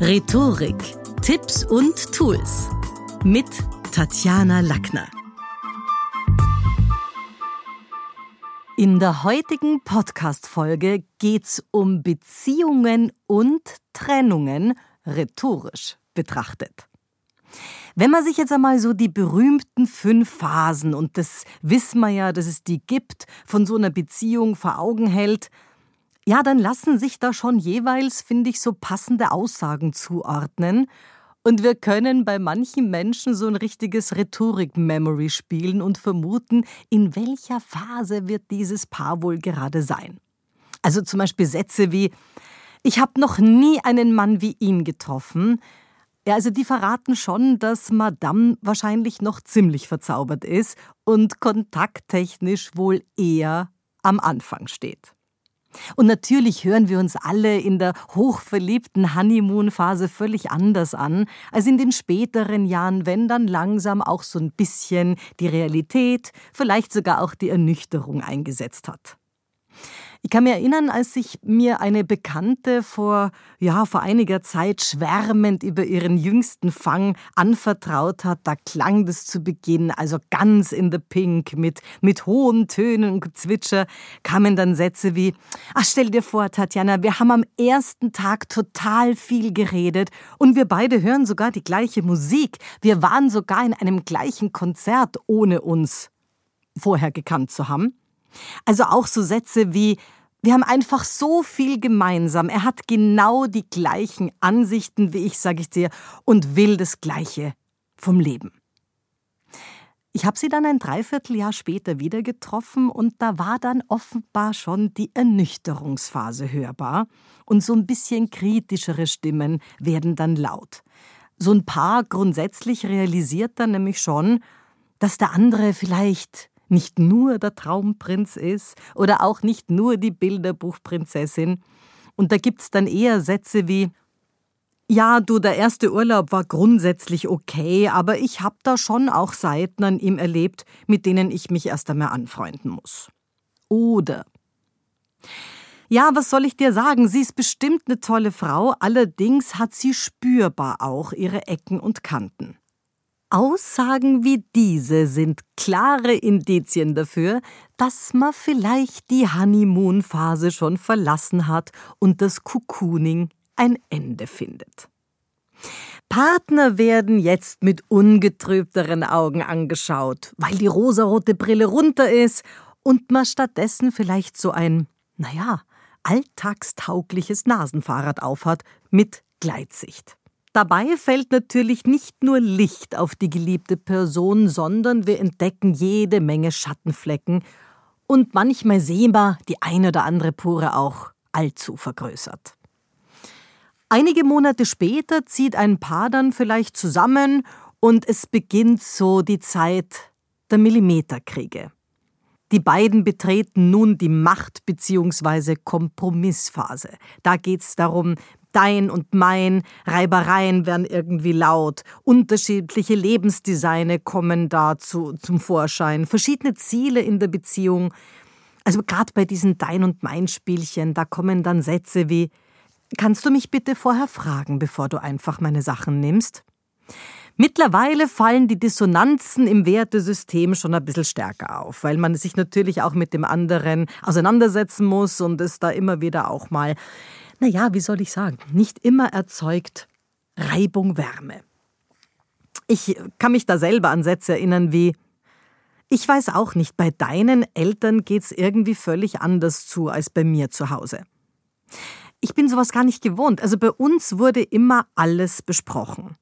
Rhetorik, Tipps und Tools mit Tatjana Lackner. In der heutigen Podcast-Folge geht's um Beziehungen und Trennungen rhetorisch betrachtet. Wenn man sich jetzt einmal so die berühmten fünf Phasen, und das wissen wir ja, dass es die gibt, von so einer Beziehung vor Augen hält, ja, dann lassen sich da schon jeweils, finde ich, so passende Aussagen zuordnen. Und wir können bei manchen Menschen so ein richtiges Rhetorik-Memory spielen und vermuten, in welcher Phase wird dieses Paar wohl gerade sein. Also zum Beispiel Sätze wie, ich habe noch nie einen Mann wie ihn getroffen. Ja, also die verraten schon, dass Madame wahrscheinlich noch ziemlich verzaubert ist und kontakttechnisch wohl eher am Anfang steht. Und natürlich hören wir uns alle in der hochverliebten Honeymoon-Phase völlig anders an als in den späteren Jahren, wenn dann langsam auch so ein bisschen die Realität, vielleicht sogar auch die Ernüchterung eingesetzt hat. Ich kann mir erinnern, als sich mir eine Bekannte vor, ja, vor einiger Zeit schwärmend über ihren jüngsten Fang anvertraut hat, da klang das zu Beginn also ganz in the pink mit, mit hohen Tönen und Zwitscher kamen dann Sätze wie, ach, stell dir vor, Tatjana, wir haben am ersten Tag total viel geredet und wir beide hören sogar die gleiche Musik. Wir waren sogar in einem gleichen Konzert, ohne uns vorher gekannt zu haben. Also auch so Sätze wie wir haben einfach so viel gemeinsam. Er hat genau die gleichen Ansichten wie ich, sage ich dir, und will das Gleiche vom Leben. Ich habe sie dann ein Dreivierteljahr später wieder getroffen und da war dann offenbar schon die Ernüchterungsphase hörbar und so ein bisschen kritischere Stimmen werden dann laut. So ein paar grundsätzlich realisiert dann nämlich schon, dass der andere vielleicht nicht nur der Traumprinz ist oder auch nicht nur die Bilderbuchprinzessin. Und da gibt's dann eher Sätze wie ja, du, der erste Urlaub war grundsätzlich okay, aber ich hab da schon auch Seiten an ihm erlebt, mit denen ich mich erst einmal anfreunden muss. Oder ja, was soll ich dir sagen? Sie ist bestimmt eine tolle Frau, allerdings hat sie spürbar auch ihre Ecken und Kanten. Aussagen wie diese sind klare Indizien dafür, dass man vielleicht die Honeymoon-Phase schon verlassen hat und das Cocooning ein Ende findet. Partner werden jetzt mit ungetrübteren Augen angeschaut, weil die rosarote Brille runter ist und man stattdessen vielleicht so ein, naja, alltagstaugliches Nasenfahrrad aufhat mit Gleitsicht. Dabei fällt natürlich nicht nur Licht auf die geliebte Person, sondern wir entdecken jede Menge Schattenflecken und manchmal sehen wir die eine oder andere Pore auch allzu vergrößert. Einige Monate später zieht ein Paar dann vielleicht zusammen und es beginnt so die Zeit der Millimeterkriege. Die beiden betreten nun die Macht- bzw. Kompromissphase. Da geht es darum, dein und mein, Reibereien werden irgendwie laut, unterschiedliche Lebensdesigne kommen dazu zum Vorschein, verschiedene Ziele in der Beziehung. Also gerade bei diesen Dein und Mein Spielchen, da kommen dann Sätze wie Kannst du mich bitte vorher fragen, bevor du einfach meine Sachen nimmst? Mittlerweile fallen die Dissonanzen im Wertesystem schon ein bisschen stärker auf, weil man sich natürlich auch mit dem anderen auseinandersetzen muss und es da immer wieder auch mal naja, wie soll ich sagen, nicht immer erzeugt Reibung Wärme. Ich kann mich da selber an Sätze erinnern wie Ich weiß auch nicht, bei deinen Eltern geht's irgendwie völlig anders zu als bei mir zu Hause. Ich bin sowas gar nicht gewohnt. Also bei uns wurde immer alles besprochen.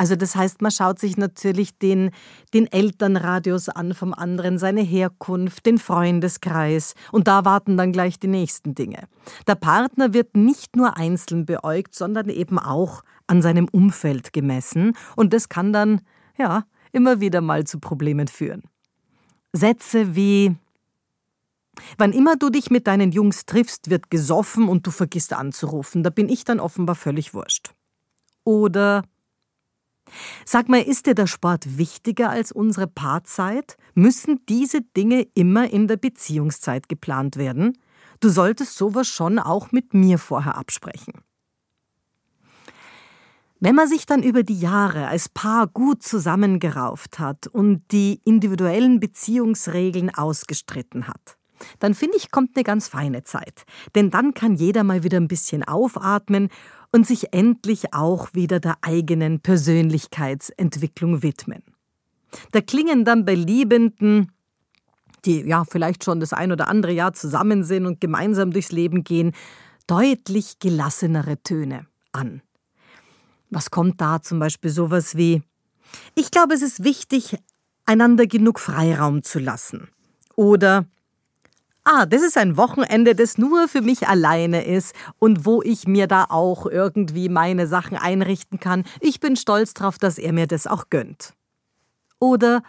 Also das heißt, man schaut sich natürlich den, den Elternradius an vom anderen, seine Herkunft, den Freundeskreis und da warten dann gleich die nächsten Dinge. Der Partner wird nicht nur einzeln beäugt, sondern eben auch an seinem Umfeld gemessen und das kann dann, ja, immer wieder mal zu Problemen führen. Sätze wie Wann immer du dich mit deinen Jungs triffst, wird gesoffen und du vergisst anzurufen. Da bin ich dann offenbar völlig wurscht. Oder Sag mal, ist dir der Sport wichtiger als unsere Paarzeit? Müssen diese Dinge immer in der Beziehungszeit geplant werden? Du solltest sowas schon auch mit mir vorher absprechen. Wenn man sich dann über die Jahre als Paar gut zusammengerauft hat und die individuellen Beziehungsregeln ausgestritten hat, dann finde ich, kommt eine ganz feine Zeit. Denn dann kann jeder mal wieder ein bisschen aufatmen und sich endlich auch wieder der eigenen Persönlichkeitsentwicklung widmen. Da klingen dann bei Liebenden, die ja vielleicht schon das ein oder andere Jahr zusammen sind und gemeinsam durchs Leben gehen, deutlich gelassenere Töne an. Was kommt da zum Beispiel sowas wie Ich glaube, es ist wichtig, einander genug Freiraum zu lassen. Oder Ah, das ist ein Wochenende, das nur für mich alleine ist und wo ich mir da auch irgendwie meine Sachen einrichten kann. Ich bin stolz darauf, dass er mir das auch gönnt. Oder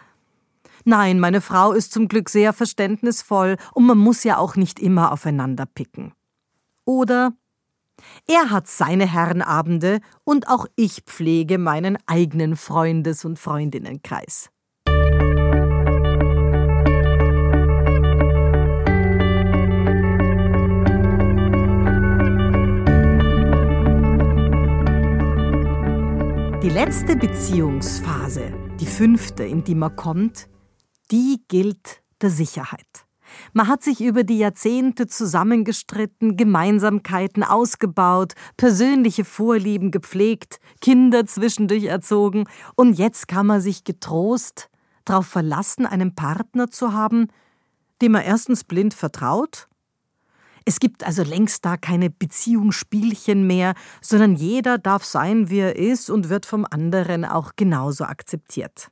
Nein, meine Frau ist zum Glück sehr verständnisvoll und man muss ja auch nicht immer aufeinander picken. Oder er hat seine Herrenabende und auch ich pflege meinen eigenen Freundes- und Freundinnenkreis. Die letzte Beziehungsphase, die fünfte, in die man kommt, die gilt der Sicherheit. Man hat sich über die Jahrzehnte zusammengestritten, Gemeinsamkeiten ausgebaut, persönliche Vorlieben gepflegt, Kinder zwischendurch erzogen, und jetzt kann man sich getrost darauf verlassen, einen Partner zu haben, dem er erstens blind vertraut es gibt also längst da keine Beziehungsspielchen mehr, sondern jeder darf sein, wie er ist und wird vom anderen auch genauso akzeptiert.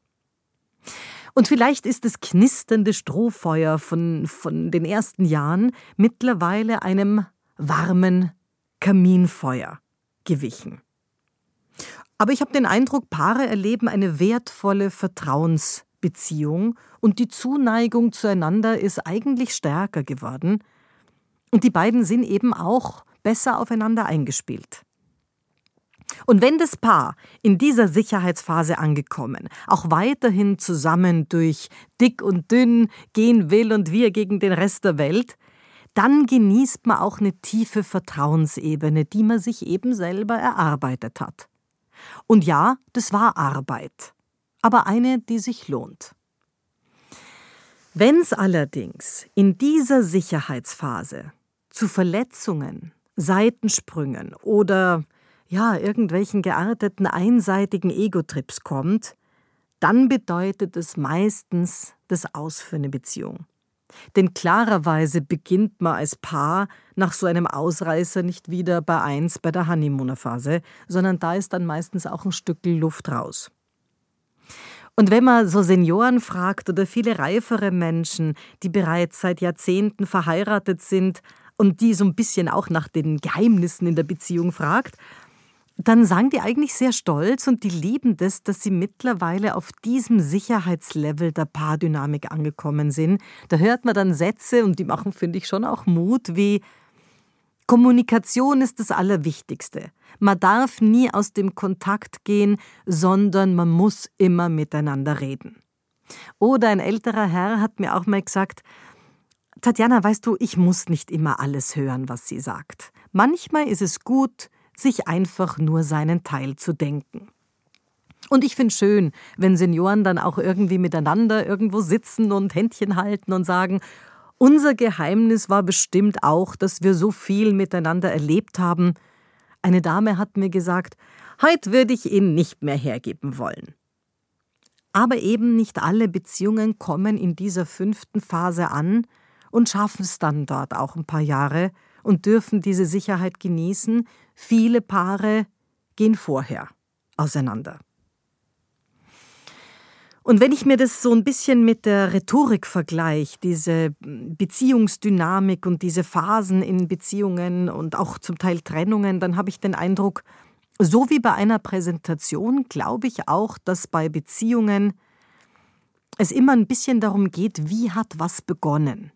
Und vielleicht ist das knisternde Strohfeuer von, von den ersten Jahren mittlerweile einem warmen Kaminfeuer gewichen. Aber ich habe den Eindruck, Paare erleben eine wertvolle Vertrauensbeziehung und die Zuneigung zueinander ist eigentlich stärker geworden, und die beiden sind eben auch besser aufeinander eingespielt. Und wenn das Paar in dieser Sicherheitsphase angekommen, auch weiterhin zusammen durch dick und dünn gehen will und wir gegen den Rest der Welt, dann genießt man auch eine tiefe Vertrauensebene, die man sich eben selber erarbeitet hat. Und ja, das war Arbeit, aber eine, die sich lohnt. Wenn's allerdings in dieser Sicherheitsphase zu Verletzungen, Seitensprüngen oder ja, irgendwelchen gearteten einseitigen Ego-Trips kommt, dann bedeutet es meistens das Aus für eine Beziehung. Denn klarerweise beginnt man als Paar nach so einem Ausreißer nicht wieder bei eins bei der Honeymooner-Phase, sondern da ist dann meistens auch ein Stück Luft raus. Und wenn man so Senioren fragt oder viele reifere Menschen, die bereits seit Jahrzehnten verheiratet sind, und die so ein bisschen auch nach den Geheimnissen in der Beziehung fragt, dann sagen die eigentlich sehr stolz und die lieben das, dass sie mittlerweile auf diesem Sicherheitslevel der Paardynamik angekommen sind. Da hört man dann Sätze und die machen, finde ich, schon auch Mut, wie Kommunikation ist das Allerwichtigste. Man darf nie aus dem Kontakt gehen, sondern man muss immer miteinander reden. Oder ein älterer Herr hat mir auch mal gesagt, Tatjana, weißt du, ich muss nicht immer alles hören, was sie sagt. Manchmal ist es gut, sich einfach nur seinen Teil zu denken. Und ich finde schön, wenn Senioren dann auch irgendwie miteinander irgendwo sitzen und Händchen halten und sagen, unser Geheimnis war bestimmt auch, dass wir so viel miteinander erlebt haben. Eine Dame hat mir gesagt, heute würde ich ihn nicht mehr hergeben wollen. Aber eben nicht alle Beziehungen kommen in dieser fünften Phase an, und schaffen es dann dort auch ein paar Jahre und dürfen diese Sicherheit genießen. Viele Paare gehen vorher auseinander. Und wenn ich mir das so ein bisschen mit der Rhetorik vergleiche, diese Beziehungsdynamik und diese Phasen in Beziehungen und auch zum Teil Trennungen, dann habe ich den Eindruck, so wie bei einer Präsentation glaube ich auch, dass bei Beziehungen es immer ein bisschen darum geht, wie hat was begonnen.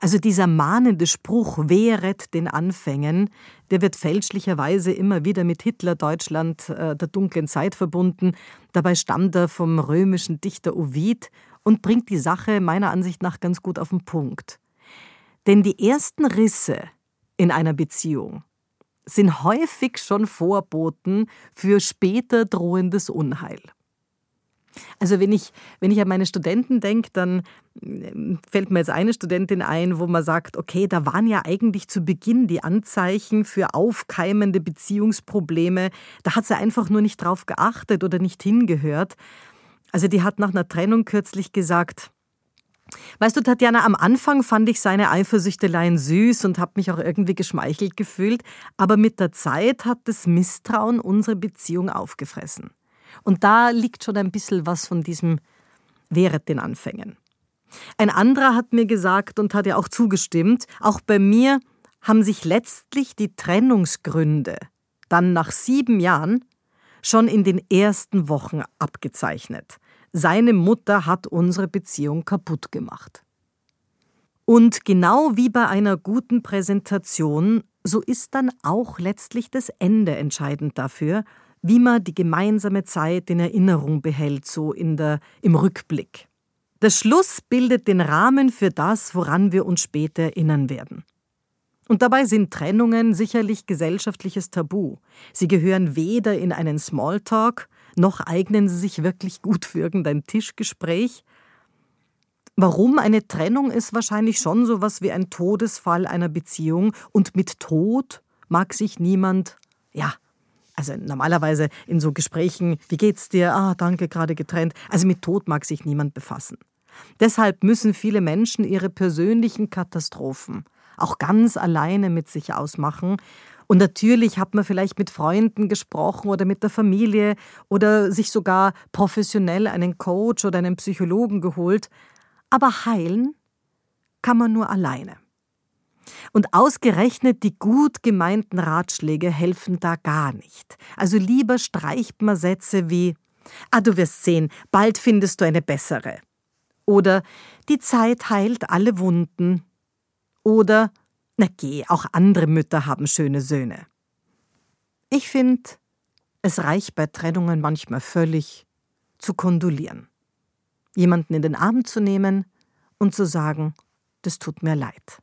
Also dieser mahnende Spruch wehret den Anfängen, der wird fälschlicherweise immer wieder mit Hitler-Deutschland äh, der dunklen Zeit verbunden. Dabei stammt er vom römischen Dichter Ovid und bringt die Sache meiner Ansicht nach ganz gut auf den Punkt. Denn die ersten Risse in einer Beziehung, sind häufig schon Vorboten für später drohendes Unheil. Also wenn ich, wenn ich an meine Studenten denke, dann ähm, fällt mir jetzt eine Studentin ein, wo man sagt, okay, da waren ja eigentlich zu Beginn die Anzeichen für aufkeimende Beziehungsprobleme. Da hat sie einfach nur nicht drauf geachtet oder nicht hingehört. Also die hat nach einer Trennung kürzlich gesagt, Weißt du, Tatjana, am Anfang fand ich seine Eifersüchteleien süß und habe mich auch irgendwie geschmeichelt gefühlt, aber mit der Zeit hat das Misstrauen unsere Beziehung aufgefressen. Und da liegt schon ein bisschen was von diesem Wehret den Anfängen. Ein anderer hat mir gesagt und hat ja auch zugestimmt, auch bei mir haben sich letztlich die Trennungsgründe dann nach sieben Jahren schon in den ersten Wochen abgezeichnet. Seine Mutter hat unsere Beziehung kaputt gemacht. Und genau wie bei einer guten Präsentation, so ist dann auch letztlich das Ende entscheidend dafür, wie man die gemeinsame Zeit in Erinnerung behält, so in der, im Rückblick. Der Schluss bildet den Rahmen für das, woran wir uns später erinnern werden. Und dabei sind Trennungen sicherlich gesellschaftliches Tabu. Sie gehören weder in einen Smalltalk noch eignen sie sich wirklich gut für irgendein Tischgespräch. Warum eine Trennung ist wahrscheinlich schon so was wie ein Todesfall einer Beziehung und mit Tod mag sich niemand, ja, also normalerweise in so Gesprächen, wie geht's dir? Ah, danke, gerade getrennt. Also mit Tod mag sich niemand befassen. Deshalb müssen viele Menschen ihre persönlichen Katastrophen auch ganz alleine mit sich ausmachen und natürlich hat man vielleicht mit Freunden gesprochen oder mit der Familie oder sich sogar professionell einen Coach oder einen Psychologen geholt. Aber heilen kann man nur alleine. Und ausgerechnet die gut gemeinten Ratschläge helfen da gar nicht. Also lieber streicht man Sätze wie Ah, du wirst sehen, bald findest du eine bessere. Oder Die Zeit heilt alle Wunden. Oder na geh, auch andere Mütter haben schöne Söhne. Ich finde, es reicht bei Trennungen manchmal völlig zu kondolieren. Jemanden in den Arm zu nehmen und zu sagen, das tut mir leid.